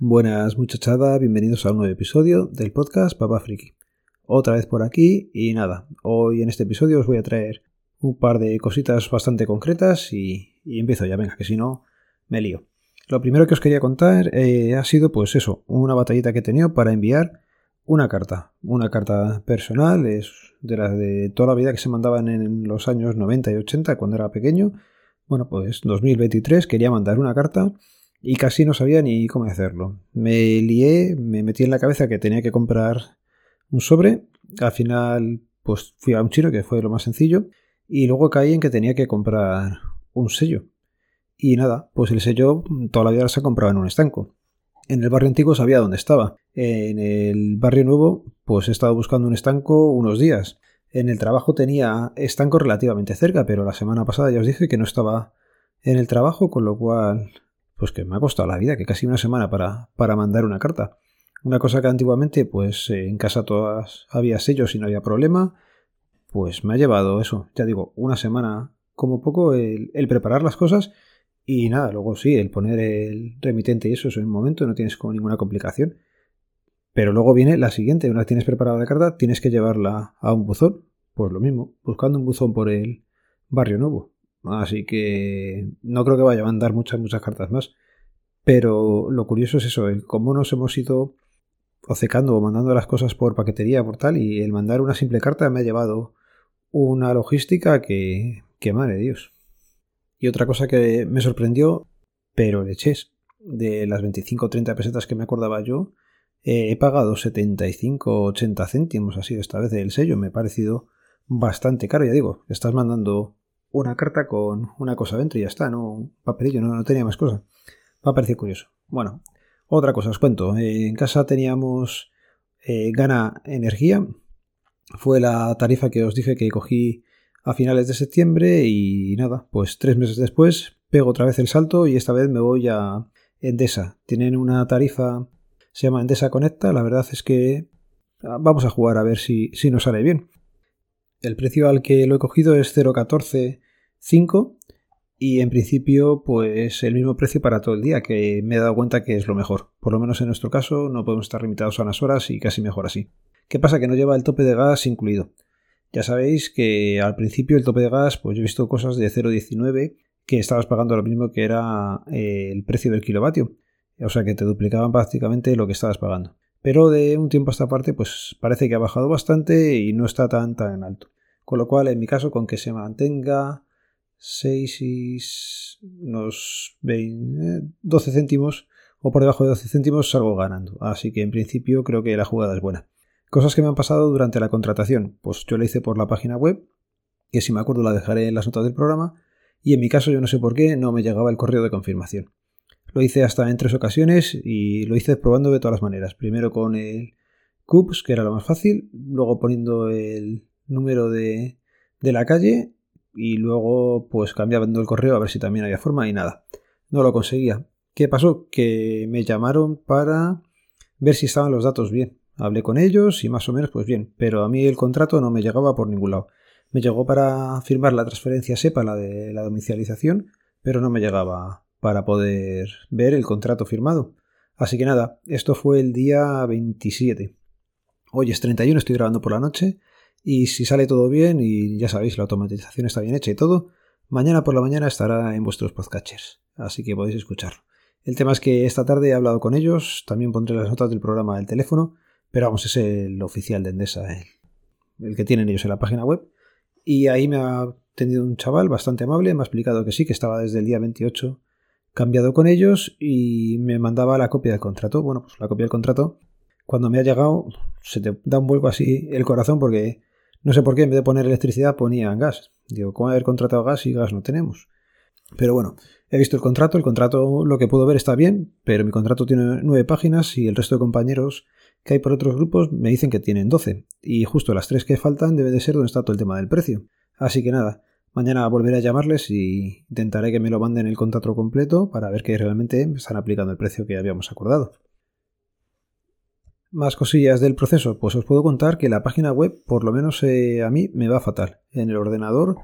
Buenas muchachada, bienvenidos a un nuevo episodio del podcast Papa Friki. Otra vez por aquí y nada, hoy en este episodio os voy a traer un par de cositas bastante concretas y, empiezo ya, venga, que si no me lío. Lo primero que os quería contar eh, ha sido pues eso, una batallita que he tenido para enviar una carta, una carta personal, es de las de toda la vida que se mandaban en los años 90 y 80 cuando era pequeño. Bueno, pues 2023 quería mandar una carta y casi no sabía ni cómo hacerlo. Me lié, me metí en la cabeza que tenía que comprar un sobre. Al final, pues fui a un chino, que fue lo más sencillo. Y luego caí en que tenía que comprar un sello. Y nada, pues el sello toda la vida se ha comprado en un estanco. En el barrio antiguo sabía dónde estaba. En el barrio nuevo, pues he estado buscando un estanco unos días. En el trabajo tenía estanco relativamente cerca, pero la semana pasada ya os dije que no estaba en el trabajo, con lo cual pues que me ha costado la vida, que casi una semana para, para mandar una carta. Una cosa que antiguamente, pues eh, en casa todas había sellos y no había problema, pues me ha llevado eso, ya digo, una semana como poco el, preparar las cosas y nada, luego sí, el poner el remitente y eso, en un momento no tienes como ninguna complicación. Pero luego viene la siguiente, una vez tienes preparada la carta, tienes que llevarla a un buzón. Pues lo mismo, buscando un buzón por el barrio nuevo. Así que no creo que vaya a mandar muchas, muchas cartas más. Pero lo curioso es eso, el cómo nos hemos ido ocecando o mandando las cosas por paquetería, por tal, y el mandar una simple carta me ha llevado una logística que, que madre Dios. Y otra cosa que me sorprendió, pero leches, de las 25 o 30 pesetas que me acordaba yo, eh, he pagado 75 80 céntimos, así esta vez el sello, me ha parecido bastante caro, ya digo, estás mandando una carta con una cosa dentro y ya está, no un papelillo, no, tenía más cosas. Me ha parecido curioso. Bueno, otra cosa, os cuento. en casa teníamos eh, Gana Energía. Fue la tarifa que os dije que cogí a finales de septiembre y nada, pues tres meses después pego otra vez el salto y esta vez me voy a Endesa. Tienen una tarifa, se llama Endesa Conecta. La verdad es que ah, vamos a jugar a ver si, si nos sale bien. El precio al que lo he cogido es 0.14.5 y en principio pues el mismo precio para todo el día, que me he dado cuenta que es lo mejor. Por lo menos en nuestro caso no podemos estar limitados a unas horas y casi mejor así. ¿Qué pasa? Que no lleva el tope de gas incluido. Ya sabéis que al principio el tope de gas, pues yo he visto cosas de 0.19 que estabas pagando lo mismo que era eh, el precio del kilovatio. O sea que te duplicaban prácticamente lo que estabas pagando. Pero de un tiempo a esta parte, pues parece que ha bajado bastante y no está tan tan alto. Con lo cual, en mi caso, con que se mantenga 6 y unos 12 céntimos o por debajo de 12 céntimos salgo ganando. Así que en principio creo que la jugada es buena. Cosas que me han pasado durante la contratación. Pues yo la hice por la página web, que si me acuerdo la dejaré en las notas del programa, y en mi caso yo no sé por qué no me llegaba el correo de confirmación. Lo hice hasta en tres ocasiones y lo hice probando de todas las maneras. Primero con el CUPS, que era lo más fácil, luego poniendo el número de, de la calle y luego pues cambiando el correo a ver si también había forma y nada. No lo conseguía. ¿Qué pasó? Que me llamaron para ver si estaban los datos bien. Hablé con ellos y más o menos pues bien, pero a mí el contrato no me llegaba por ningún lado. Me llegó para firmar la transferencia SEPA, la de la domicilización, pero no me llegaba para poder ver el contrato firmado. Así que nada, esto fue el día 27. Hoy es 31, estoy grabando por la noche y si sale todo bien y ya sabéis, la automatización está bien hecha y todo, mañana por la mañana estará en vuestros podcatchers, así que podéis escucharlo. El tema es que esta tarde he hablado con ellos, también pondré las notas del programa del teléfono, pero vamos, es el oficial de Endesa, el, que tienen ellos en la página web. Y ahí me ha tenido un chaval bastante amable, me ha explicado que sí, que estaba desde el día 28 cambiado con ellos y me mandaba la copia del contrato. Bueno, pues la copia del contrato, cuando me ha llegado, se te da un vuelco así el corazón porque no sé por qué en vez de poner electricidad ponía gas. Digo, ¿cómo haber contratado gas y gas no tenemos? Pero bueno, he visto el contrato, el contrato lo que puedo ver está bien, pero mi contrato tiene nueve páginas y el resto de compañeros que hay por otros grupos me dicen que tienen doce. Y justo las tres que faltan debe de ser donde está todo el tema del precio. Así que nada, Mañana volveré a llamarles y intentaré que me lo manden el contrato completo para ver que realmente me están aplicando el precio que habíamos acordado. Más cosillas del proceso, pues os puedo contar que la página web, por lo menos eh, a mí, me va fatal. En el ordenador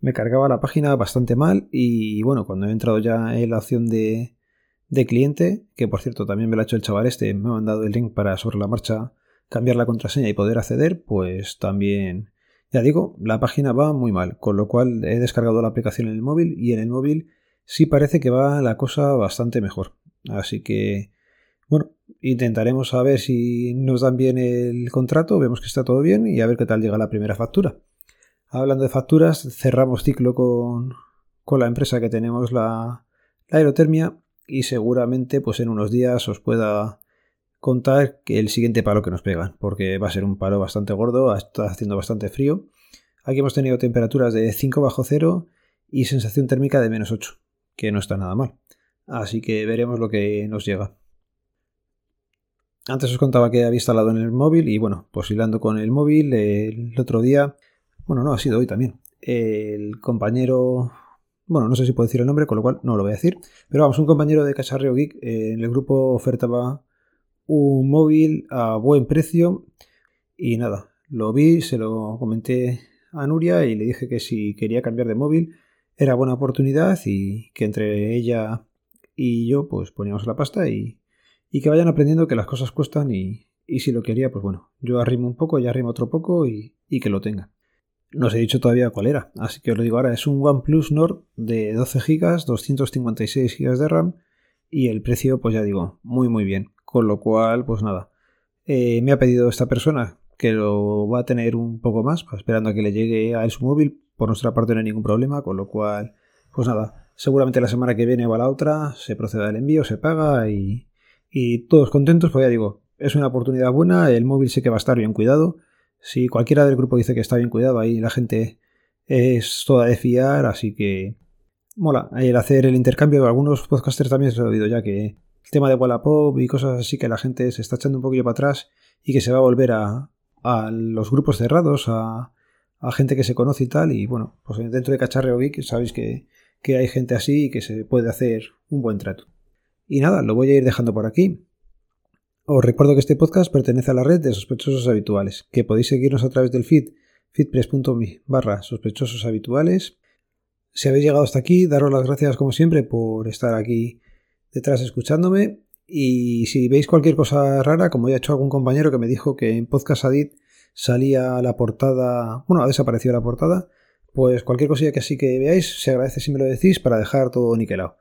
me cargaba la página bastante mal y bueno, cuando he entrado ya en la opción de, de cliente, que por cierto también me lo ha hecho el chaval este, me ha mandado el link para sobre la marcha cambiar la contraseña y poder acceder, pues también, ya digo, la página va muy mal, con lo cual he descargado la aplicación en el móvil y en el móvil sí parece que va la cosa bastante mejor. Así que, bueno, intentaremos saber si nos dan bien el contrato, vemos que está todo bien y a ver qué tal llega la primera factura. Hablando de facturas, cerramos ciclo con, con la empresa que tenemos la, la aerotermia y seguramente pues en unos días os pueda contar el siguiente palo que nos pegan, porque va a ser un palo bastante gordo, está haciendo bastante frío. Aquí hemos tenido temperaturas de 5 bajo cero y sensación térmica de menos 8, que no está nada mal. Así que veremos lo que nos llega. Antes os contaba que había instalado en el móvil y bueno, pues hilando con el móvil el otro día, bueno, no, ha sido hoy también, el compañero, bueno, no sé si puedo decir el nombre, con lo cual no lo voy a decir, pero vamos, un compañero de Cacharreo Geek en el grupo ofertaba un móvil a buen precio y nada, lo vi, se lo comenté a Nuria y le dije que si quería cambiar de móvil era buena oportunidad y que entre ella y yo pues poníamos la pasta y, y que vayan aprendiendo que las cosas cuestan y, y, si lo quería pues bueno, yo arrimo un poco, y arrimo otro poco y, y que lo tenga. No os he dicho todavía cuál era, así que os lo digo ahora, es un OnePlus Nord de 12 GB, 256 GB de RAM y el precio pues ya digo, muy muy bien. Con lo cual, pues nada. Eh, me ha pedido esta persona que lo va a tener un poco más, pues, esperando a que le llegue a su móvil. Por nuestra parte no hay ningún problema, con lo cual, pues nada. Seguramente la semana que viene o a la otra se proceda el envío, se paga y, y todos contentos, pues ya digo, es una oportunidad buena, el móvil sé que va a estar bien cuidado. Si cualquiera del grupo dice que está bien cuidado, ahí la gente es toda de fiar, así que mola. El hacer el intercambio, algunos podcasters también se lo he oído ya que el tema de Wallapop y cosas así que la gente se está echando un poquillo para atrás y que se va a volver a, a los grupos cerrados, a, a, gente que se conoce y tal. Y bueno, pues dentro de Cacharreo Geek sabéis que, que hay gente así y que se puede hacer un buen trato. Y nada, lo voy a ir dejando por aquí. Os recuerdo que este podcast pertenece a la red de sospechosos habituales, que podéis seguirnos a través del feed feedpress.me barra sospechosos habituales. Si habéis llegado hasta aquí, daros las gracias como siempre por estar aquí detrás escuchándome. Y si veis cualquier cosa rara, como ya ha hecho algún compañero que me dijo que en Podcast Adit salía la portada, bueno, ha desaparecido la portada, pues cualquier cosilla que así que veáis, se agradece si me lo decís para dejar todo niquelado.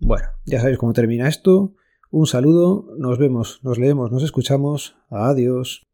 Bueno, ya sabéis cómo termina esto. Un saludo, nos vemos, nos leemos, nos escuchamos. Adiós.